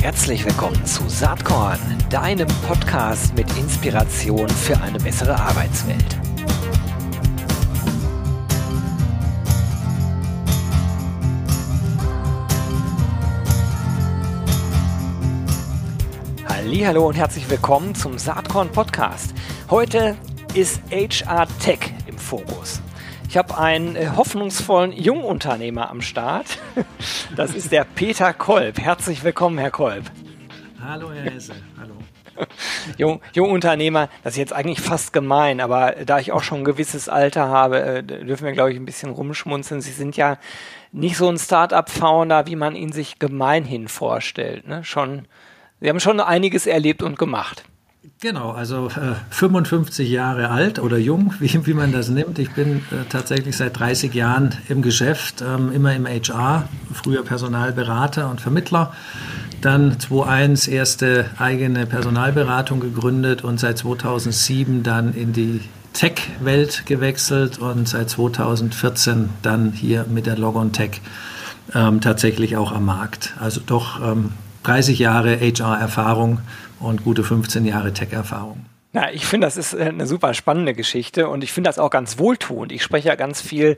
Herzlich willkommen zu Saatkorn, deinem Podcast mit Inspiration für eine bessere Arbeitswelt. Hallo und herzlich willkommen zum Saatkorn Podcast. Heute ist HR Tech im Fokus. Ich habe einen äh, hoffnungsvollen Jungunternehmer am Start. Das ist der Peter Kolb. Herzlich willkommen, Herr Kolb. Hallo, Herr Hesse. Hallo. Jung, Jungunternehmer, das ist jetzt eigentlich fast gemein, aber da ich auch schon ein gewisses Alter habe, äh, dürfen wir, glaube ich, ein bisschen rumschmunzeln. Sie sind ja nicht so ein Start-up-Founder, wie man ihn sich gemeinhin vorstellt. Ne? Schon, Sie haben schon einiges erlebt und gemacht. Genau, also äh, 55 Jahre alt oder jung, wie, wie man das nimmt. Ich bin äh, tatsächlich seit 30 Jahren im Geschäft, ähm, immer im HR, früher Personalberater und Vermittler. Dann 2001 erste eigene Personalberatung gegründet und seit 2007 dann in die Tech-Welt gewechselt und seit 2014 dann hier mit der Logon Tech ähm, tatsächlich auch am Markt. Also doch ähm, 30 Jahre HR-Erfahrung und gute 15 Jahre Tech-Erfahrung. Ja, ich finde, das ist äh, eine super spannende Geschichte und ich finde das auch ganz wohltuend. Ich spreche ja ganz viel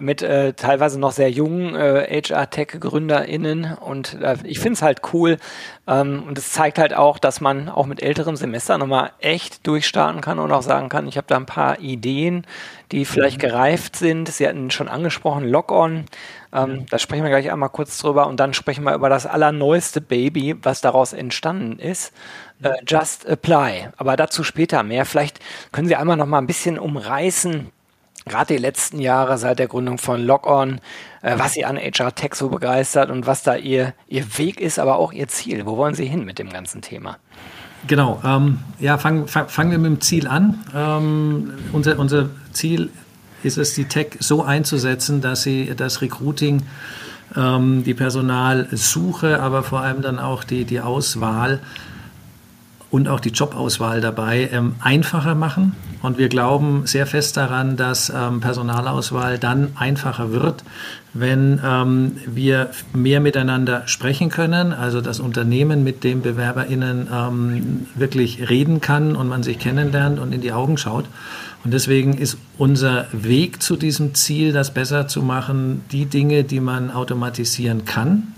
mit äh, teilweise noch sehr jungen äh, HR-Tech-GründerInnen und äh, ich finde es halt cool ähm, und es zeigt halt auch, dass man auch mit älterem Semester nochmal echt durchstarten kann und auch sagen kann, ich habe da ein paar Ideen, die vielleicht mhm. gereift sind. Sie hatten schon angesprochen, Lock-on. Ähm, da sprechen wir gleich einmal kurz drüber und dann sprechen wir über das allerneueste Baby, was daraus entstanden ist. Äh, Just Apply. Aber dazu später mehr. Vielleicht können Sie einmal noch mal ein bisschen umreißen, gerade die letzten Jahre seit der Gründung von Lock-On, äh, was Sie an HR Tech so begeistert und was da Ihr, Ihr Weg ist, aber auch Ihr Ziel. Wo wollen Sie hin mit dem ganzen Thema? Genau, ähm, ja, fangen fang, fang wir mit dem Ziel an. Ähm, unser, unser Ziel ist es, die Tech so einzusetzen, dass sie das Recruiting, ähm, die Personalsuche, aber vor allem dann auch die, die Auswahl und auch die Jobauswahl dabei ähm, einfacher machen. Und wir glauben sehr fest daran, dass ähm, Personalauswahl dann einfacher wird, wenn ähm, wir mehr miteinander sprechen können, also das Unternehmen mit dem BewerberInnen ähm, wirklich reden kann und man sich kennenlernt und in die Augen schaut. Und deswegen ist unser Weg zu diesem Ziel, das besser zu machen, die Dinge, die man automatisieren kann,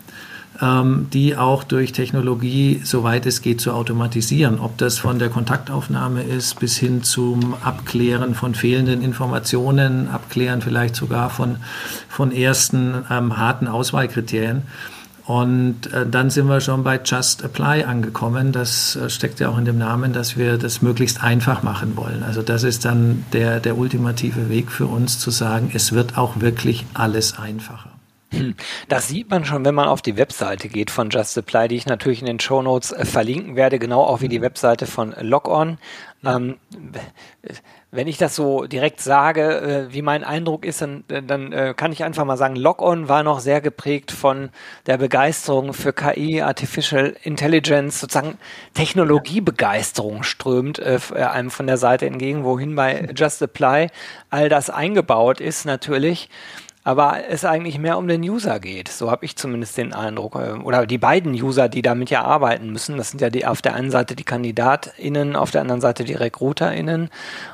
ähm, die auch durch Technologie, soweit es geht, zu automatisieren. Ob das von der Kontaktaufnahme ist bis hin zum Abklären von fehlenden Informationen, Abklären vielleicht sogar von, von ersten ähm, harten Auswahlkriterien. Und äh, dann sind wir schon bei Just Apply angekommen. Das äh, steckt ja auch in dem Namen, dass wir das möglichst einfach machen wollen. Also das ist dann der, der ultimative Weg für uns zu sagen, es wird auch wirklich alles einfacher. Hm. Das sieht man schon, wenn man auf die Webseite geht von Just Apply, die ich natürlich in den Show Notes äh, verlinken werde, genau auch wie die Webseite von Logon. Ähm, wenn ich das so direkt sage, äh, wie mein Eindruck ist, dann, dann äh, kann ich einfach mal sagen, Logon war noch sehr geprägt von der Begeisterung für KI, Artificial Intelligence, sozusagen Technologiebegeisterung strömt äh, äh, einem von der Seite entgegen, wohin bei Just Apply all das eingebaut ist natürlich aber es eigentlich mehr um den User geht. So habe ich zumindest den Eindruck. Äh, oder die beiden User, die damit ja arbeiten müssen. Das sind ja die, auf der einen Seite die KandidatInnen, auf der anderen Seite die RekruterInnen.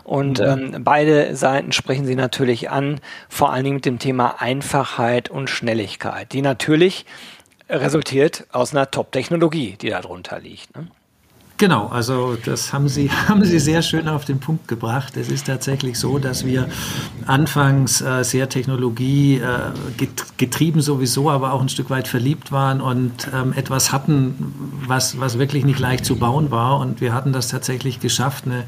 Und mhm. ähm, beide Seiten sprechen sie natürlich an, vor allen Dingen mit dem Thema Einfachheit und Schnelligkeit, die natürlich resultiert aus einer Top-Technologie, die darunter liegt. Ne? Genau, also das haben Sie, haben Sie sehr schön auf den Punkt gebracht. Es ist tatsächlich so, dass wir anfangs äh, sehr Technologie äh, getrieben sowieso, aber auch ein Stück weit verliebt waren und ähm, etwas hatten, was, was wirklich nicht leicht zu bauen war. Und wir hatten das tatsächlich geschafft, eine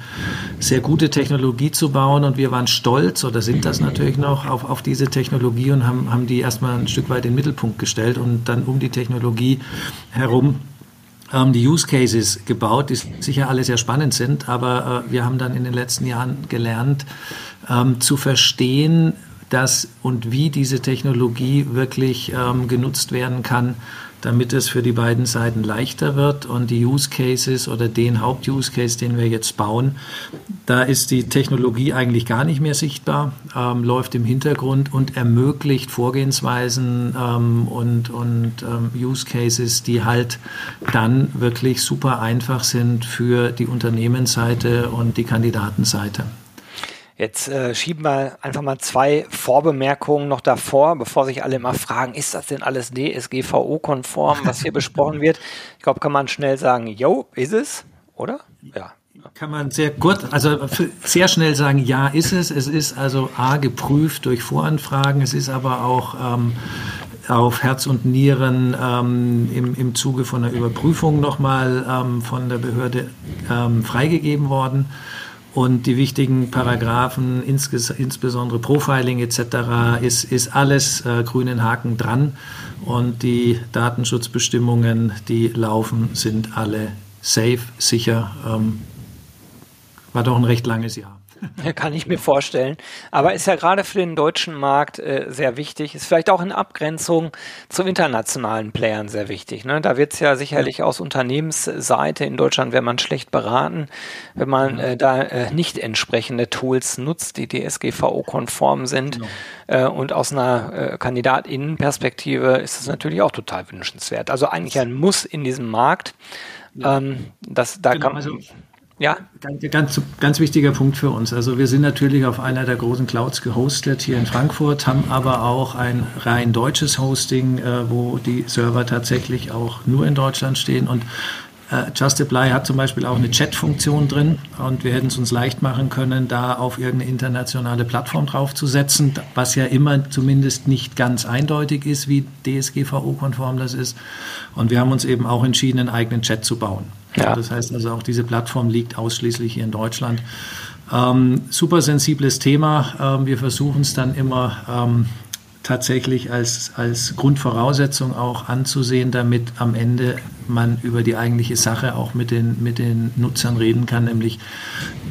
sehr gute Technologie zu bauen. Und wir waren stolz, oder sind das natürlich noch, auf, auf diese Technologie und haben, haben die erstmal ein Stück weit in den Mittelpunkt gestellt und dann um die Technologie herum ähm, die Use Cases gebaut, die sicher alle sehr spannend sind, aber äh, wir haben dann in den letzten Jahren gelernt ähm, zu verstehen, dass und wie diese Technologie wirklich ähm, genutzt werden kann damit es für die beiden Seiten leichter wird und die Use Cases oder den Haupt-Use Case, den wir jetzt bauen, da ist die Technologie eigentlich gar nicht mehr sichtbar, ähm, läuft im Hintergrund und ermöglicht Vorgehensweisen ähm, und, und ähm, Use Cases, die halt dann wirklich super einfach sind für die Unternehmensseite und die Kandidatenseite. Jetzt äh, schieben wir einfach mal zwei Vorbemerkungen noch davor, bevor sich alle immer fragen, ist das denn alles DSGVO-konform, was hier besprochen wird? Ich glaube, kann man schnell sagen, yo, ist es, oder? Ja. Kann man sehr kurz, also sehr schnell sagen, ja, ist es. Es ist also A, geprüft durch Voranfragen, es ist aber auch ähm, auf Herz und Nieren ähm, im, im Zuge von der Überprüfung nochmal ähm, von der Behörde ähm, freigegeben worden und die wichtigen Paragraphen, insbesondere Profiling etc., ist, ist alles äh, grünen Haken dran und die Datenschutzbestimmungen, die laufen, sind alle safe, sicher. Ähm, war doch ein recht langes Jahr. Kann ich mir vorstellen. Aber ist ja gerade für den deutschen Markt äh, sehr wichtig. Ist vielleicht auch in Abgrenzung zu internationalen Playern sehr wichtig. Ne? Da wird es ja sicherlich ja. aus Unternehmensseite in Deutschland, wenn man schlecht beraten, wenn man äh, da äh, nicht entsprechende Tools nutzt, die DSGVO-konform sind. Genau. Äh, und aus einer äh, Kandidatinnenperspektive ist es natürlich auch total wünschenswert. Also eigentlich ein Muss in diesem Markt. Ja. Ähm, das, da genau, kann, also ja. Ganz, ganz wichtiger Punkt für uns. Also wir sind natürlich auf einer der großen Clouds gehostet hier in Frankfurt, haben aber auch ein rein deutsches Hosting, äh, wo die Server tatsächlich auch nur in Deutschland stehen und äh, Just hat zum Beispiel auch eine Chat-Funktion drin und wir hätten es uns leicht machen können, da auf irgendeine internationale Plattform draufzusetzen, was ja immer zumindest nicht ganz eindeutig ist, wie DSGVO-konform das ist. Und wir haben uns eben auch entschieden, einen eigenen Chat zu bauen. Ja. Das heißt also auch diese Plattform liegt ausschließlich hier in Deutschland. Ähm, super sensibles Thema. Ähm, wir versuchen es dann immer ähm, tatsächlich als, als Grundvoraussetzung auch anzusehen, damit am Ende man über die eigentliche Sache auch mit den, mit den Nutzern reden kann, nämlich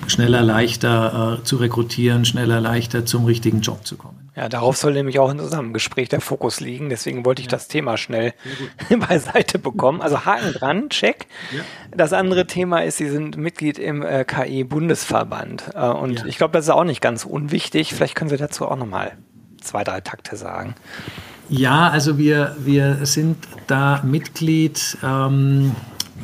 schneller, leichter äh, zu rekrutieren, schneller, leichter zum richtigen Job zu kommen. Ja, darauf soll nämlich auch in unserem Gespräch der Fokus liegen. Deswegen wollte ich ja. das Thema schnell beiseite bekommen. Also Haken dran, check. Ja. Das andere Thema ist, Sie sind Mitglied im äh, KI-Bundesverband. Äh, und ja. ich glaube, das ist auch nicht ganz unwichtig. Vielleicht können Sie dazu auch nochmal zwei, drei Takte sagen. Ja, also wir, wir sind da Mitglied. Ähm,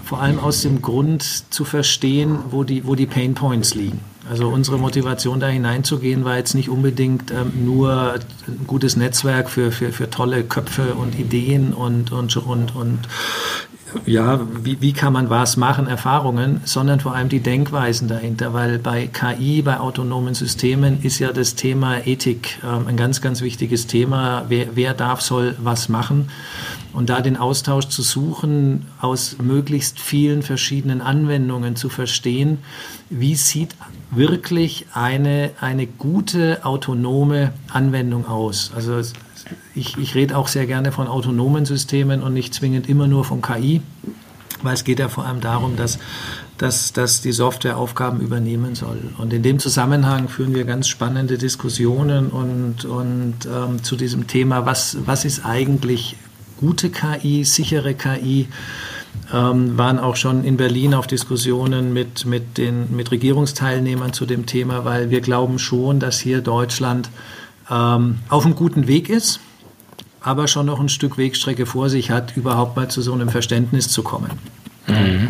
vor allem aus dem Grund zu verstehen, wo die, wo die Pain Points liegen. Also unsere Motivation da hineinzugehen war jetzt nicht unbedingt ähm, nur ein gutes Netzwerk für, für, für tolle Köpfe und Ideen und, und, und, und ja, wie, wie kann man was machen, Erfahrungen, sondern vor allem die Denkweisen dahinter, weil bei KI, bei autonomen Systemen ist ja das Thema Ethik ähm, ein ganz, ganz wichtiges Thema. Wer, wer darf, soll was machen? Und da den Austausch zu suchen, aus möglichst vielen verschiedenen Anwendungen zu verstehen, wie sieht wirklich eine, eine gute autonome Anwendung aus? Also ich, ich rede auch sehr gerne von autonomen Systemen und nicht zwingend immer nur von KI, weil es geht ja vor allem darum, dass, dass, dass die Software Aufgaben übernehmen soll. Und in dem Zusammenhang führen wir ganz spannende Diskussionen und, und ähm, zu diesem Thema, was, was ist eigentlich gute KI, sichere KI, ähm, waren auch schon in Berlin auf Diskussionen mit, mit, den, mit Regierungsteilnehmern zu dem Thema, weil wir glauben schon, dass hier Deutschland ähm, auf einem guten Weg ist, aber schon noch ein Stück Wegstrecke vor sich hat, überhaupt mal zu so einem Verständnis zu kommen. Mhm.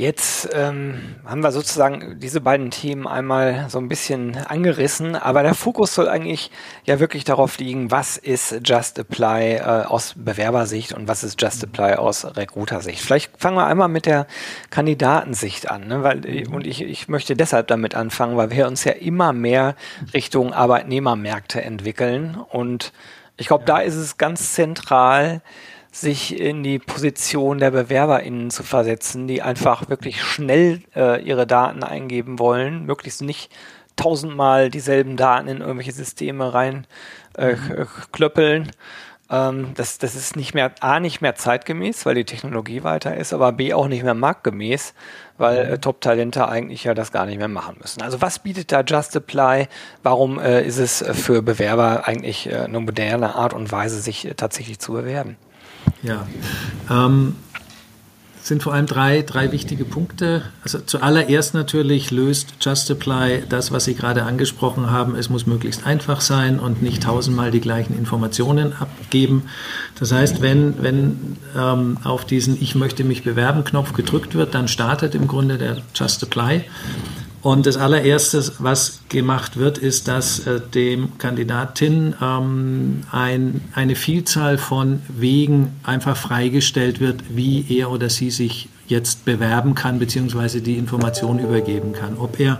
Jetzt ähm, haben wir sozusagen diese beiden Themen einmal so ein bisschen angerissen, aber der Fokus soll eigentlich ja wirklich darauf liegen, was ist Just Apply äh, aus Bewerbersicht und was ist Just Apply aus Recruiter-Sicht. Vielleicht fangen wir einmal mit der Kandidatensicht an, ne? weil, und ich, ich möchte deshalb damit anfangen, weil wir uns ja immer mehr Richtung Arbeitnehmermärkte entwickeln und ich glaube, da ist es ganz zentral, sich in die Position der BewerberInnen zu versetzen, die einfach wirklich schnell äh, ihre Daten eingeben wollen, möglichst nicht tausendmal dieselben Daten in irgendwelche Systeme rein äh, mhm. klöppeln. Ähm, das, das ist nicht mehr, A, nicht mehr zeitgemäß, weil die Technologie weiter ist, aber B, auch nicht mehr marktgemäß, weil äh, Top-Talente eigentlich ja das gar nicht mehr machen müssen. Also was bietet da Just Apply? Warum äh, ist es für Bewerber eigentlich äh, eine moderne Art und Weise, sich äh, tatsächlich zu bewerben? Ja, ähm, sind vor allem drei, drei wichtige Punkte. Also zuallererst natürlich löst Just Apply das, was Sie gerade angesprochen haben. Es muss möglichst einfach sein und nicht tausendmal die gleichen Informationen abgeben. Das heißt, wenn, wenn ähm, auf diesen Ich möchte mich bewerben Knopf gedrückt wird, dann startet im Grunde der Just Apply. Und das allererste, was gemacht wird, ist, dass äh, dem Kandidatin ähm, ein, eine Vielzahl von Wegen einfach freigestellt wird, wie er oder sie sich jetzt bewerben kann, beziehungsweise die Information übergeben kann. Ob er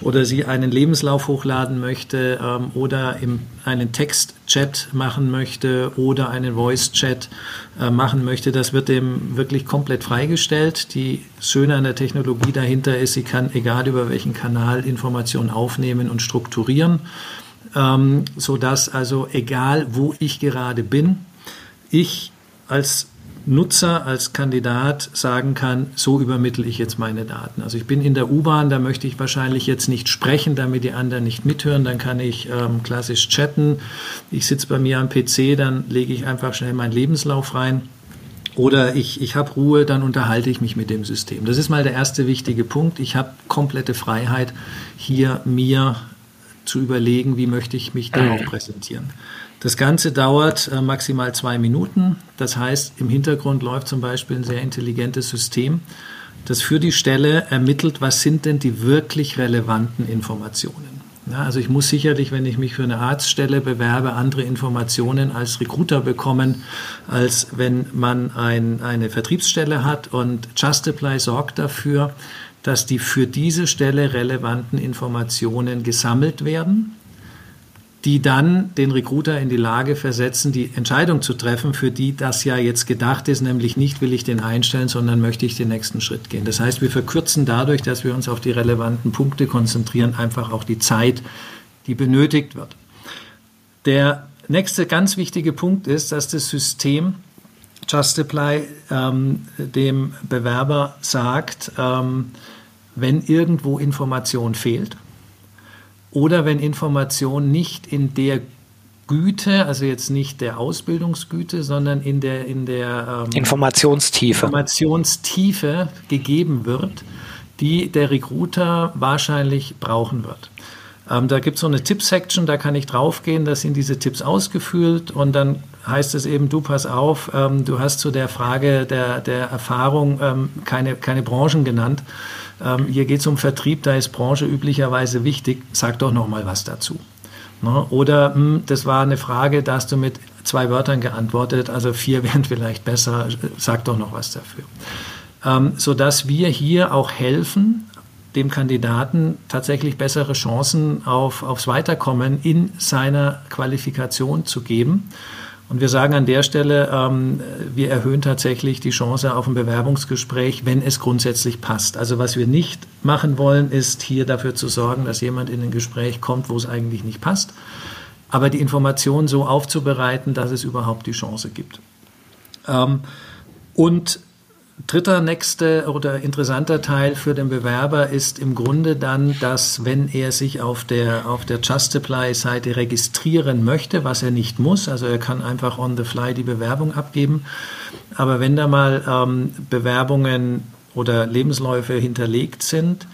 oder sie einen Lebenslauf hochladen möchte ähm, oder im, einen Text-Chat machen möchte oder einen Voice-Chat äh, machen möchte, das wird dem wirklich komplett freigestellt. Die Schöne an der Technologie dahinter ist, sie kann, egal über welchen Kanal, Informationen aufnehmen und strukturieren, ähm, sodass also egal, wo ich gerade bin, ich als Nutzer als Kandidat sagen kann, so übermittle ich jetzt meine Daten. Also ich bin in der U-Bahn, da möchte ich wahrscheinlich jetzt nicht sprechen, damit die anderen nicht mithören, dann kann ich ähm, klassisch chatten. Ich sitze bei mir am PC, dann lege ich einfach schnell meinen Lebenslauf rein. Oder ich, ich habe Ruhe, dann unterhalte ich mich mit dem System. Das ist mal der erste wichtige Punkt. Ich habe komplette Freiheit, hier mir zu überlegen, wie möchte ich mich darauf präsentieren. Das Ganze dauert äh, maximal zwei Minuten. Das heißt, im Hintergrund läuft zum Beispiel ein sehr intelligentes System, das für die Stelle ermittelt, was sind denn die wirklich relevanten Informationen. Ja, also ich muss sicherlich, wenn ich mich für eine Arztstelle bewerbe, andere Informationen als Recruiter bekommen, als wenn man ein, eine Vertriebsstelle hat. Und Justapply sorgt dafür, dass die für diese Stelle relevanten Informationen gesammelt werden die dann den Recruiter in die Lage versetzen, die Entscheidung zu treffen, für die das ja jetzt gedacht ist, nämlich nicht will ich den einstellen, sondern möchte ich den nächsten Schritt gehen. Das heißt, wir verkürzen dadurch, dass wir uns auf die relevanten Punkte konzentrieren, einfach auch die Zeit, die benötigt wird. Der nächste ganz wichtige Punkt ist, dass das System Justapply ähm, dem Bewerber sagt, ähm, wenn irgendwo Information fehlt, oder wenn Information nicht in der Güte, also jetzt nicht der Ausbildungsgüte, sondern in der, in der ähm, Informationstiefe. Informationstiefe gegeben wird, die der Recruiter wahrscheinlich brauchen wird. Ähm, da gibt es so eine Tipp-Section, da kann ich draufgehen, da sind diese Tipps ausgefüllt und dann heißt es eben, du pass auf, ähm, du hast zu der Frage der, der Erfahrung ähm, keine, keine Branchen genannt. Ähm, hier geht es um Vertrieb, da ist Branche üblicherweise wichtig. Sag doch noch mal was dazu. Ne? Oder mh, hm, das war eine Frage, da hast du mit zwei Wörtern geantwortet, also vier wären vielleicht besser. Sag doch noch was dafür. Ähm, sodass wir hier auch helfen, dem Kandidaten tatsächlich bessere Chancen auf, aufs Weiterkommen in seiner Qualifikation zu geben. Und wir sagen an der Stelle, ähm, wir erhöhen tatsächlich die Chance auf ein Bewerbungsgespräch, wenn es grundsätzlich passt. Also was wir nicht machen wollen, ist hier dafür zu sorgen, dass jemand in ein Gespräch kommt, wo es eigentlich nicht passt, aber die Information so aufzubereiten, dass es überhaupt die Chance gibt. Ähm, und dritter nächste oder interessanter Teil für den Bewerber ist im Grunde dann, dass wenn er sich auf der, auf der Justapply-Seite registrieren möchte, was er nicht muss, also er kann einfach on the fly die Bewerbung abgeben, aber wenn da mal ähm, Bewerbungen oder Lebensläufe hinterlegt sind,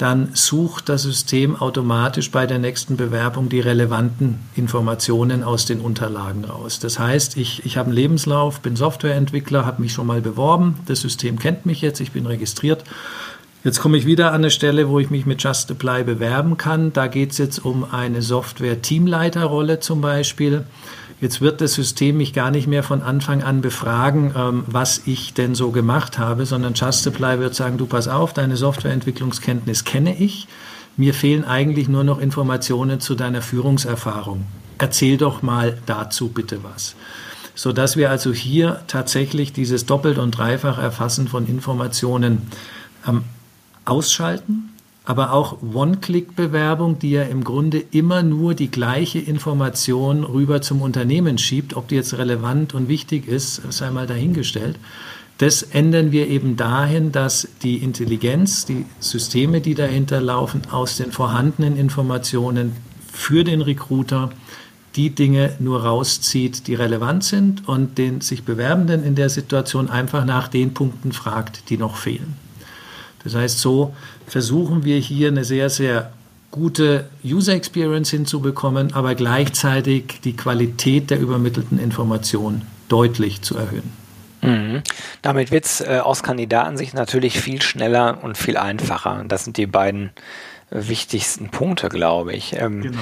dann sucht das System automatisch bei der nächsten Bewerbung die relevanten Informationen aus den Unterlagen raus. Das heißt, ich, ich habe einen Lebenslauf, bin Softwareentwickler, habe mich schon mal beworben, das System kennt mich jetzt, ich bin registriert. Jetzt komme ich wieder an eine Stelle, wo ich mich mit Just Apply bewerben kann. Da geht es jetzt um eine Software-Teamleiterrolle zum Beispiel. Jetzt wird das System mich gar nicht mehr von Anfang an befragen, ähm, was ich denn so gemacht habe, sondern Just Supply wird sagen, du pass auf, deine Softwareentwicklungskenntnis kenne ich. Mir fehlen eigentlich nur noch Informationen zu deiner Führungserfahrung. Erzähl doch mal dazu bitte was. Sodass wir also hier tatsächlich dieses Doppelt- und Dreifach Erfassen von Informationen ähm, ausschalten aber auch One-Click-Bewerbung, die ja im Grunde immer nur die gleiche Information rüber zum Unternehmen schiebt, ob die jetzt relevant und wichtig ist, sei mal dahingestellt. Das ändern wir eben dahin, dass die Intelligenz, die Systeme, die dahinter laufen, aus den vorhandenen Informationen für den Recruiter die Dinge nur rauszieht, die relevant sind und den sich Bewerbenden in der Situation einfach nach den Punkten fragt, die noch fehlen. Das heißt, so versuchen wir hier eine sehr, sehr gute User Experience hinzubekommen, aber gleichzeitig die Qualität der übermittelten Information deutlich zu erhöhen. Mhm. Damit wird es äh, aus Kandidatensicht natürlich viel schneller und viel einfacher. Das sind die beiden äh, wichtigsten Punkte, glaube ich. Ähm, genau.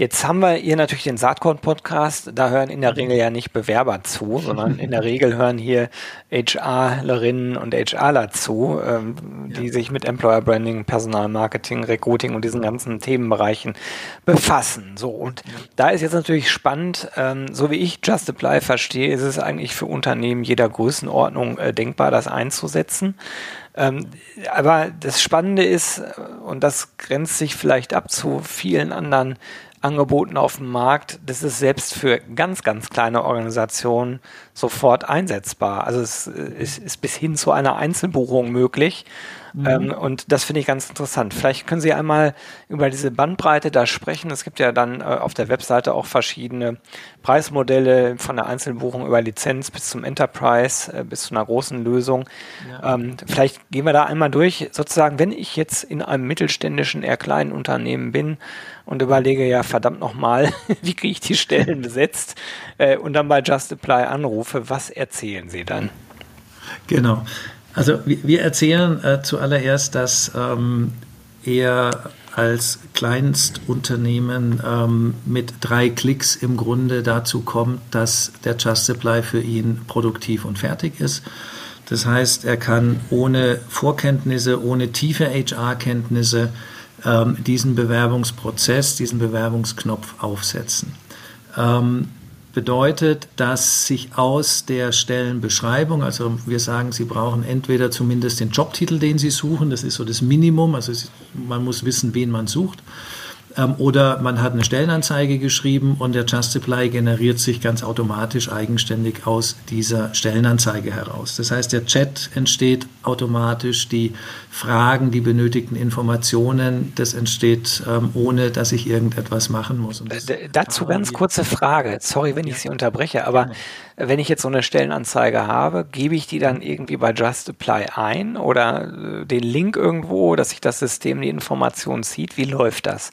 Jetzt haben wir hier natürlich den Saatkorn-Podcast. Da hören in der Regel ja nicht Bewerber zu, sondern in der Regel hören hier HRlerinnen und HRler zu, ähm, die ja. sich mit Employer Branding, Personalmarketing, Recruiting und diesen ganzen Themenbereichen befassen. So, und ja. da ist jetzt natürlich spannend, ähm, so wie ich Just Apply verstehe, ist es eigentlich für Unternehmen jeder Größenordnung äh, denkbar, das einzusetzen. Ähm, aber das Spannende ist, und das grenzt sich vielleicht ab zu vielen anderen Angeboten auf dem Markt, das ist selbst für ganz, ganz kleine Organisationen sofort einsetzbar. Also es ist, ist bis hin zu einer Einzelbuchung möglich. Mhm. Ähm, und das finde ich ganz interessant. Vielleicht können Sie einmal über diese Bandbreite da sprechen. Es gibt ja dann äh, auf der Webseite auch verschiedene Preismodelle von der Einzelbuchung über Lizenz bis zum Enterprise, äh, bis zu einer großen Lösung. Ja. Ähm, vielleicht gehen wir da einmal durch. Sozusagen, wenn ich jetzt in einem mittelständischen, eher kleinen Unternehmen bin und überlege, ja, verdammt nochmal, wie kriege ich die Stellen besetzt äh, und dann bei Just Apply anrufe, was erzählen Sie dann? Genau. Also wir erzählen äh, zuallererst, dass ähm, er als Kleinstunternehmen ähm, mit drei Klicks im Grunde dazu kommt, dass der Just Supply für ihn produktiv und fertig ist. Das heißt, er kann ohne Vorkenntnisse, ohne tiefe HR-Kenntnisse ähm, diesen Bewerbungsprozess, diesen Bewerbungsknopf aufsetzen. Ähm, bedeutet, dass sich aus der Stellenbeschreibung, also wir sagen, Sie brauchen entweder zumindest den Jobtitel, den Sie suchen, das ist so das Minimum, also man muss wissen, wen man sucht, ähm, oder man hat eine Stellenanzeige geschrieben und der Just Apply generiert sich ganz automatisch eigenständig aus dieser Stellenanzeige heraus. Das heißt, der Chat entsteht automatisch, die Fragen, die benötigten Informationen, das entsteht ähm, ohne, dass ich irgendetwas machen muss. Dazu ganz kurze Frage. Sorry, wenn ich Sie unterbreche, aber wenn ich jetzt so eine Stellenanzeige habe, gebe ich die dann irgendwie bei Just Apply ein oder äh, den Link irgendwo, dass sich das System die Informationen zieht? Wie läuft das?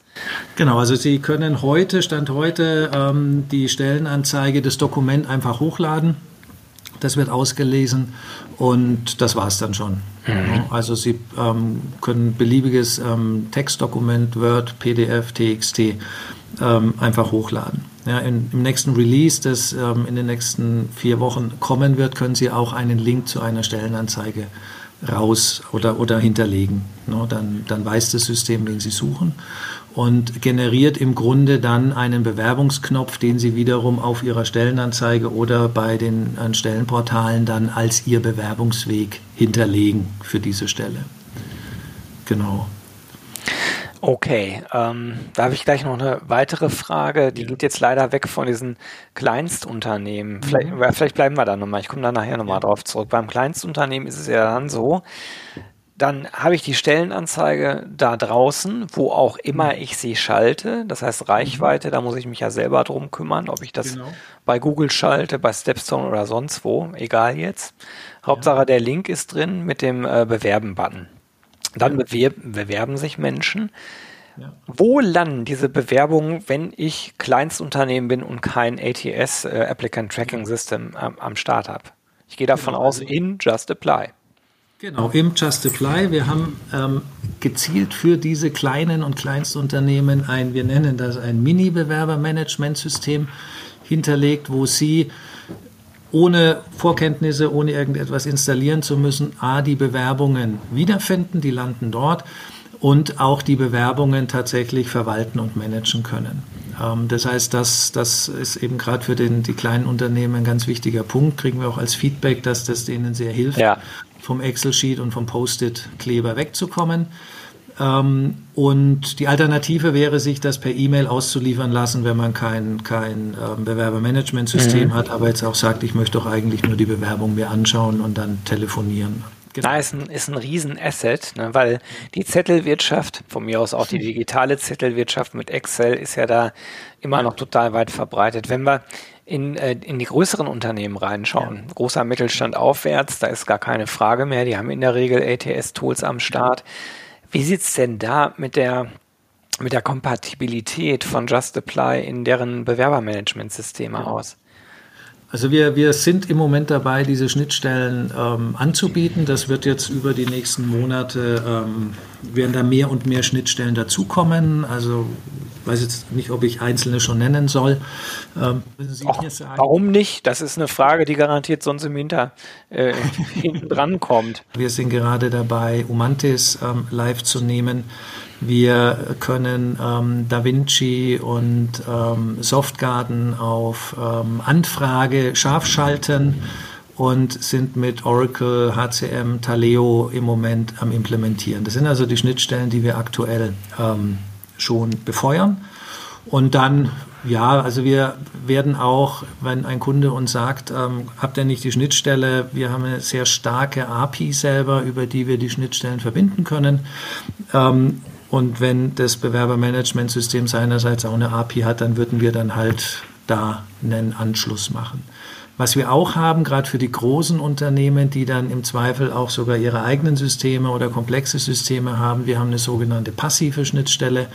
Genau, also Sie können heute, Stand heute, ähm, die Stellenanzeige, das Dokument einfach hochladen. Das wird ausgelesen und das war es dann schon. Mhm. Also Sie ähm, können beliebiges ähm, Textdokument, Word, PDF, TXT ähm, einfach hochladen. Ja, in, Im nächsten Release, das ähm, in den nächsten vier Wochen kommen wird, können Sie auch einen Link zu einer Stellenanzeige raus oder, oder hinterlegen. No, dann, dann weiß das System, wen Sie suchen und generiert im Grunde dann einen Bewerbungsknopf, den Sie wiederum auf Ihrer Stellenanzeige oder bei den Stellenportalen dann als Ihr Bewerbungsweg hinterlegen für diese Stelle. Genau. Okay, ähm, da habe ich gleich noch eine weitere Frage. Die geht jetzt leider weg von diesen Kleinstunternehmen. Vielleicht, mhm. vielleicht bleiben wir da nochmal. Ich komme da nachher nochmal ja. drauf zurück. Beim Kleinstunternehmen ist es ja dann so, dann habe ich die Stellenanzeige da draußen, wo auch immer mhm. ich sie schalte. Das heißt Reichweite, da muss ich mich ja selber drum kümmern, ob ich das genau. bei Google schalte, bei Stepstone oder sonst wo, egal jetzt. Hauptsache der Link ist drin mit dem äh, Bewerben-Button. Dann bewerben, bewerben sich Menschen. Ja. Wo landen diese Bewerbungen, wenn ich Kleinstunternehmen bin und kein ATS, äh, Applicant Tracking System, ähm, am Start habe? Ich gehe davon genau. aus, also in Just Apply. Genau, im Just Apply. Wir haben ähm, gezielt für diese kleinen und Kleinstunternehmen ein, wir nennen das ein Mini-Bewerbermanagementsystem hinterlegt, wo Sie ohne Vorkenntnisse, ohne irgendetwas installieren zu müssen, A, die Bewerbungen wiederfinden, die landen dort und auch die Bewerbungen tatsächlich verwalten und managen können. Ähm, das heißt, das, das ist eben gerade für den, die kleinen Unternehmen ein ganz wichtiger Punkt. Kriegen wir auch als Feedback, dass das denen sehr hilft, ja. vom Excel-Sheet und vom Post-it-Kleber wegzukommen. Ähm, und die Alternative wäre, sich das per E-Mail auszuliefern lassen, wenn man kein, kein ähm, Bewerbermanagementsystem mhm. hat, aber jetzt auch sagt, ich möchte doch eigentlich nur die Bewerbung mir anschauen und dann telefonieren. Genau. ist ein, ist ein Riesenasset, ne, weil die Zettelwirtschaft, von mir aus auch die digitale Zettelwirtschaft mit Excel, ist ja da immer noch total weit verbreitet. Wenn wir in, äh, in die größeren Unternehmen reinschauen, ja. großer Mittelstand aufwärts, da ist gar keine Frage mehr, die haben in der Regel ATS-Tools am Start. Wie sieht's denn da mit der mit der Kompatibilität von Just Apply in deren Bewerbermanagementsysteme aus? Also wir, wir sind im Moment dabei, diese Schnittstellen ähm, anzubieten. Das wird jetzt über die nächsten Monate, ähm, werden da mehr und mehr Schnittstellen dazukommen. Also weiß jetzt nicht, ob ich einzelne schon nennen soll. Ähm, Och, warum nicht? Das ist eine Frage, die garantiert sonst im Hinter, äh, hinten dran kommt. Wir sind gerade dabei, Umantis ähm, live zu nehmen. Wir können ähm, DaVinci und ähm, Softgarden auf ähm, Anfrage scharf schalten und sind mit Oracle, HCM, Taleo im Moment am Implementieren. Das sind also die Schnittstellen, die wir aktuell ähm, schon befeuern. Und dann, ja, also wir werden auch, wenn ein Kunde uns sagt, ähm, habt ihr nicht die Schnittstelle, wir haben eine sehr starke API selber, über die wir die Schnittstellen verbinden können. Ähm, und wenn das Bewerbermanagementsystem seinerseits auch eine API hat, dann würden wir dann halt da einen Anschluss machen. Was wir auch haben, gerade für die großen Unternehmen, die dann im Zweifel auch sogar ihre eigenen Systeme oder komplexe Systeme haben, wir haben eine sogenannte passive Schnittstelle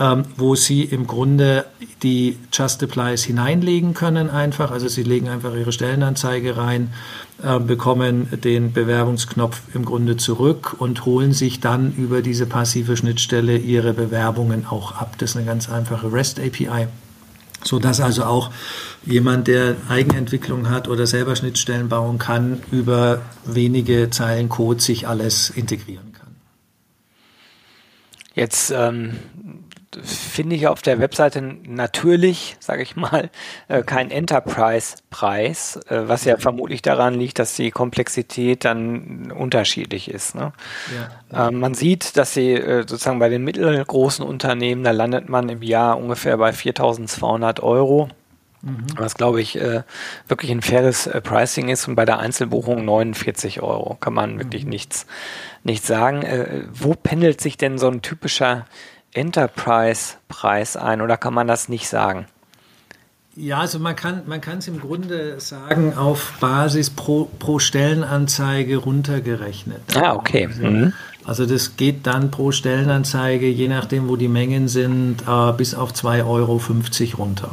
ähm, wo Sie im Grunde die Just Applies hineinlegen können einfach. Also Sie legen einfach Ihre Stellenanzeige rein, äh, bekommen den Bewerbungsknopf im Grunde zurück und holen sich dann über diese passive Schnittstelle Ihre Bewerbungen auch ab. Das ist eine ganz einfache REST API so dass also auch jemand, der Eigenentwicklung hat oder selber Schnittstellen bauen kann, über wenige Zeilen Code sich alles integrieren kann. Jetzt ähm, finde ich auf der Webseite natürlich, sage ich mal, äh, kein Enterprise-Preis, äh, was ja vermutlich daran liegt, dass die Komplexität dann unterschiedlich ist. Ne? Ja, ähm, man sieht, dass sie äh, sozusagen bei den mittelgroßen Unternehmen, da landet man im Jahr ungefähr bei 4.200 Euro. Mhm. Was glaube ich wirklich ein faires Pricing ist und bei der Einzelbuchung 49 Euro kann man wirklich mhm. nichts, nichts sagen. Wo pendelt sich denn so ein typischer Enterprise-Preis ein oder kann man das nicht sagen? Ja, also man kann man es im Grunde sagen auf Basis pro, pro Stellenanzeige runtergerechnet. Ah, okay. Also, mhm. also das geht dann pro Stellenanzeige, je nachdem wo die Mengen sind, äh, bis auf 2,50 Euro runter.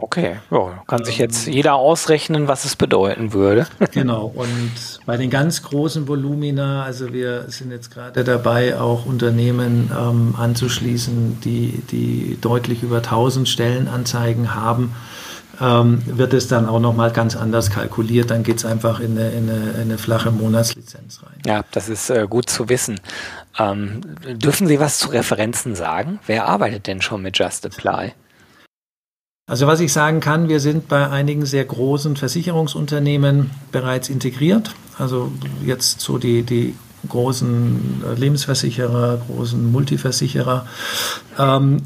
Okay, ja, kann sich jetzt jeder ausrechnen, was es bedeuten würde. genau, und bei den ganz großen Volumina, also wir sind jetzt gerade dabei, auch Unternehmen ähm, anzuschließen, die, die deutlich über 1000 Stellenanzeigen haben, ähm, wird es dann auch nochmal ganz anders kalkuliert. Dann geht es einfach in eine, in, eine, in eine, flache Monatslizenz rein. Ja, das ist äh, gut zu wissen. Ähm, dürfen Sie was zu Referenzen sagen? Wer arbeitet denn schon mit Just Apply? Also was ich sagen kann, wir sind bei einigen sehr großen Versicherungsunternehmen bereits integriert. Also jetzt so die, die großen Lebensversicherer, großen Multiversicherer. Ähm,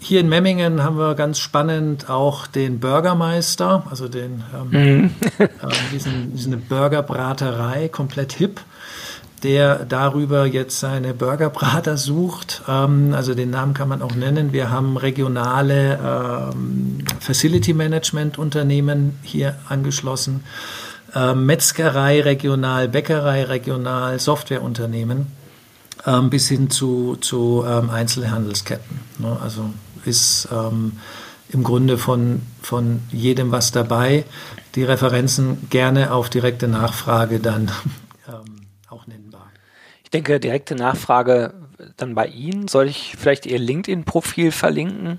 hier in Memmingen haben wir ganz spannend auch den Bürgermeister, also den, ähm, mhm. äh, diesen, diese Burgerbraterei, komplett hip der darüber jetzt seine Burgerbrater sucht. Ähm, also den Namen kann man auch nennen. Wir haben regionale ähm, Facility Management Unternehmen hier angeschlossen, ähm, Metzgerei regional, Bäckerei regional, Softwareunternehmen ähm, bis hin zu, zu ähm, Einzelhandelsketten. Ne? Also ist ähm, im Grunde von, von jedem was dabei. Die Referenzen gerne auf direkte Nachfrage dann. Ich denke, direkte Nachfrage dann bei Ihnen. Soll ich vielleicht Ihr LinkedIn-Profil verlinken?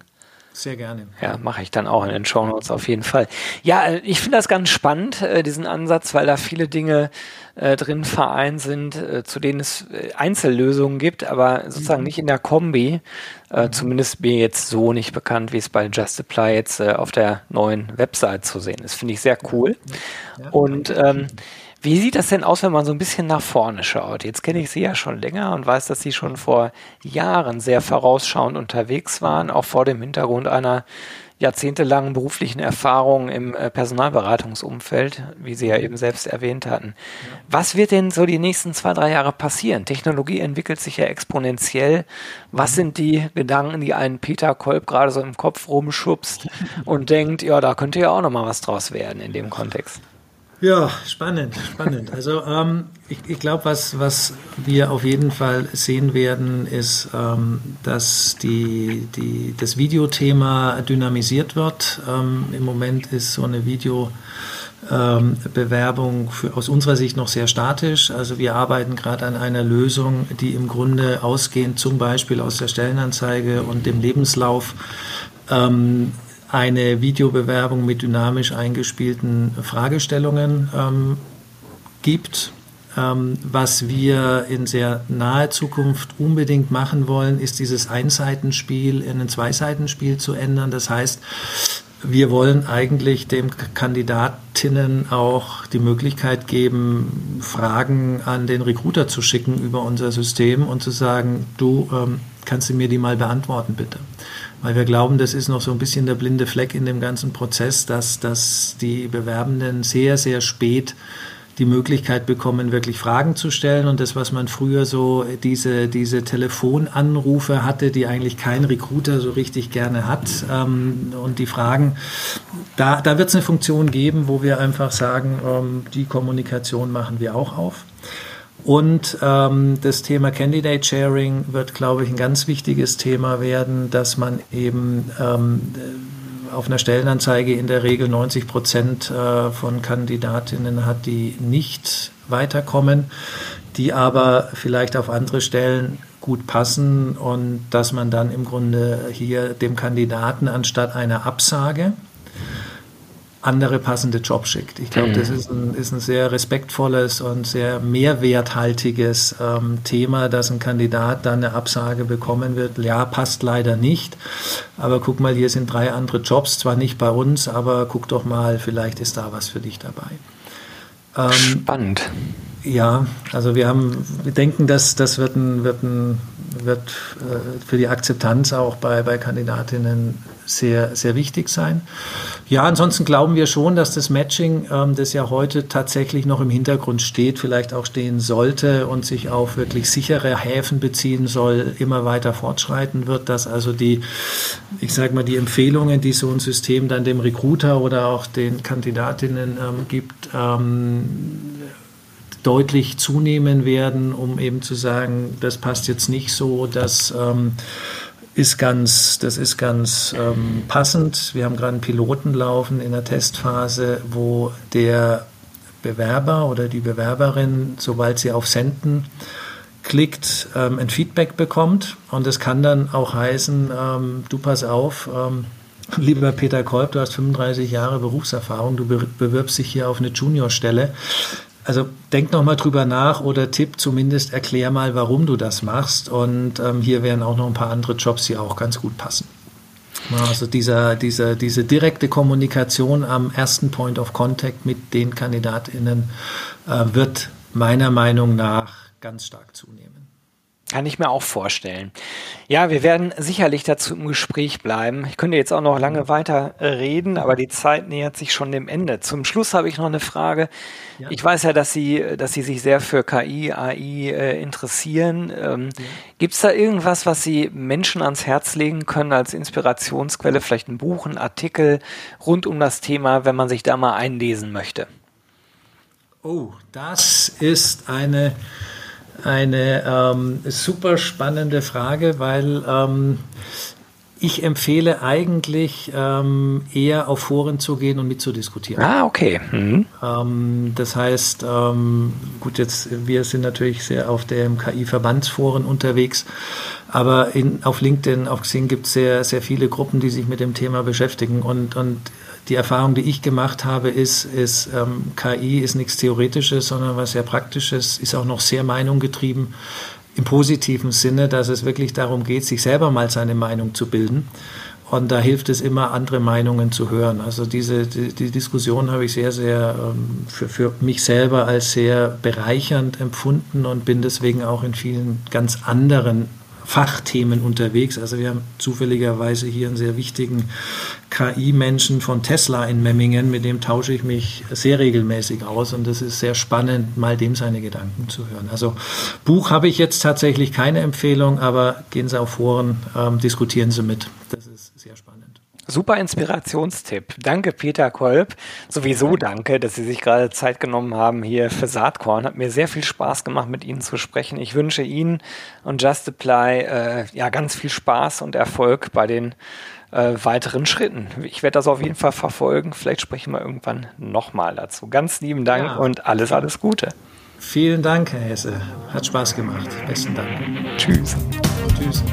Sehr gerne. Ja, mache ich dann auch in den Show Notes auf jeden Fall. Ja, äh, ich finde das ganz spannend, äh, diesen Ansatz, weil da viele Dinge äh, drin vereint sind, äh, zu denen es Einzellösungen gibt, aber sozusagen mhm. nicht in der Kombi. Äh. Zumindest mir jetzt so nicht bekannt, wie es bei Just Apply jetzt auf der neuen Website zu sehen ist. Finde ich sehr cool. Ja. Und ähm, wie sieht das denn aus, wenn man so ein bisschen nach vorne schaut? Jetzt kenne ich Sie ja schon länger und weiß, dass Sie schon vor Jahren sehr vorausschauend unterwegs waren, auch vor dem Hintergrund einer jahrzehntelangen beruflichen Erfahrung im äh, Personalberatungsumfeld, wie Sie ja eben selbst erwähnt hatten. Was wird denn so die nächsten zwei, drei Jahre passieren? Technologie entwickelt sich ja exponentiell. Was sind die Gedanken, die einen Peter Kolb gerade so im Kopf rumschubst und denkt, ja, da könnte ja auch noch mal was draus werden in dem Kontext? Ja, spannend, spannend. Also ähm, ich, ich glaube, was, was wir auf jeden Fall sehen werden, ist, ähm, dass die, die, das Videothema dynamisiert wird. Ähm, Im Moment ist so eine Videobewerbung ähm, aus unserer Sicht noch sehr statisch. Also wir arbeiten gerade an einer Lösung, die im Grunde ausgehend zum Beispiel aus der Stellenanzeige und dem Lebenslauf ähm, eine Videobewerbung mit dynamisch eingespielten Fragestellungen ähm, gibt. Ähm, was wir in sehr naher Zukunft unbedingt machen wollen, ist dieses Einseitenspiel in ein Zweiseitenspiel zu ändern. Das heißt, wir wollen eigentlich dem Kandidatinnen auch die Möglichkeit geben, Fragen an den Recruiter zu schicken über unser System und zu sagen, du ähm, kannst du mir die mal beantworten, bitte weil wir glauben, das ist noch so ein bisschen der blinde Fleck in dem ganzen Prozess, dass, dass die Bewerbenden sehr, sehr spät die Möglichkeit bekommen, wirklich Fragen zu stellen. Und das, was man früher so, diese, diese Telefonanrufe hatte, die eigentlich kein Recruiter so richtig gerne hat. Ähm, und die Fragen, da, da wird es eine Funktion geben, wo wir einfach sagen, ähm, die Kommunikation machen wir auch auf. Und ähm, das Thema Candidate Sharing wird, glaube ich, ein ganz wichtiges Thema werden, dass man eben ähm, auf einer Stellenanzeige in der Regel 90 Prozent äh, von Kandidatinnen hat, die nicht weiterkommen, die aber vielleicht auf andere Stellen gut passen und dass man dann im Grunde hier dem Kandidaten anstatt einer Absage andere passende Jobs schickt. Ich glaube, mhm. das ist ein, ist ein, sehr respektvolles und sehr mehrwerthaltiges ähm, Thema, dass ein Kandidat dann eine Absage bekommen wird. Ja, passt leider nicht. Aber guck mal, hier sind drei andere Jobs, zwar nicht bei uns, aber guck doch mal, vielleicht ist da was für dich dabei. Ähm, Spannend. Ja, also wir haben, wir denken, dass das wird, ein, wird, ein, wird äh, für die Akzeptanz auch bei, bei Kandidatinnen sehr, sehr wichtig sein. Ja, ansonsten glauben wir schon, dass das Matching, ähm, das ja heute tatsächlich noch im Hintergrund steht, vielleicht auch stehen sollte und sich auf wirklich sichere Häfen beziehen soll, immer weiter fortschreiten wird, dass also die, ich sage mal, die Empfehlungen, die so ein System dann dem Recruiter oder auch den Kandidatinnen ähm, gibt, ähm, deutlich zunehmen werden, um eben zu sagen, das passt jetzt nicht so, dass ähm, ist ganz, das ist ganz ähm, passend. Wir haben gerade einen Piloten laufen in der Testphase, wo der Bewerber oder die Bewerberin, sobald sie auf Senden klickt, ähm, ein Feedback bekommt. Und das kann dann auch heißen, ähm, du pass auf, ähm, lieber Peter Kolb, du hast 35 Jahre Berufserfahrung, du bewirbst dich hier auf eine Juniorstelle. Also denk noch mal drüber nach oder tipp zumindest, erklär mal, warum du das machst. Und ähm, hier wären auch noch ein paar andere Jobs, die auch ganz gut passen. Also dieser, dieser, diese direkte Kommunikation am ersten Point of Contact mit den KandidatInnen äh, wird meiner Meinung nach ganz stark zunehmen. Kann ich mir auch vorstellen. Ja, wir werden sicherlich dazu im Gespräch bleiben. Ich könnte jetzt auch noch lange weiter reden, aber die Zeit nähert sich schon dem Ende. Zum Schluss habe ich noch eine Frage. Ja. Ich weiß ja, dass Sie, dass Sie sich sehr für KI, AI äh, interessieren. Ähm, ja. Gibt es da irgendwas, was Sie Menschen ans Herz legen können als Inspirationsquelle? Vielleicht ein Buch, ein Artikel rund um das Thema, wenn man sich da mal einlesen möchte? Oh, das ist eine eine ähm, super spannende Frage, weil ähm, ich empfehle eigentlich ähm, eher auf Foren zu gehen und mitzudiskutieren. Ah, okay. Mhm. Ähm, das heißt, ähm, gut, jetzt wir sind natürlich sehr auf dem KI-Verbandsforen unterwegs, aber in, auf LinkedIn, auf Xing gibt es sehr, sehr viele Gruppen, die sich mit dem Thema beschäftigen und, und die Erfahrung, die ich gemacht habe, ist, ist ähm, KI ist nichts Theoretisches, sondern was sehr Praktisches, ist auch noch sehr meinunggetrieben im positiven Sinne, dass es wirklich darum geht, sich selber mal seine Meinung zu bilden. Und da hilft es immer, andere Meinungen zu hören. Also diese die, die Diskussion habe ich sehr, sehr ähm, für, für mich selber als sehr bereichernd empfunden und bin deswegen auch in vielen ganz anderen Fachthemen unterwegs. Also wir haben zufälligerweise hier einen sehr wichtigen KI-Menschen von Tesla in Memmingen, mit dem tausche ich mich sehr regelmäßig aus und das ist sehr spannend, mal dem seine Gedanken zu hören. Also Buch habe ich jetzt tatsächlich keine Empfehlung, aber gehen Sie auf Foren, ähm, diskutieren Sie mit. Das ist sehr spannend. Super Inspirationstipp. Danke, Peter Kolb. Sowieso danke, dass Sie sich gerade Zeit genommen haben hier für Saatkorn. Hat mir sehr viel Spaß gemacht, mit Ihnen zu sprechen. Ich wünsche Ihnen und Just Apply äh, ja ganz viel Spaß und Erfolg bei den äh, weiteren Schritten. Ich werde das auf jeden Fall verfolgen. Vielleicht sprechen wir irgendwann nochmal dazu. Ganz lieben Dank ja. und alles, alles Gute. Vielen Dank, Herr Hesse. Hat Spaß gemacht. Besten Dank. Tschüss. Tschüss.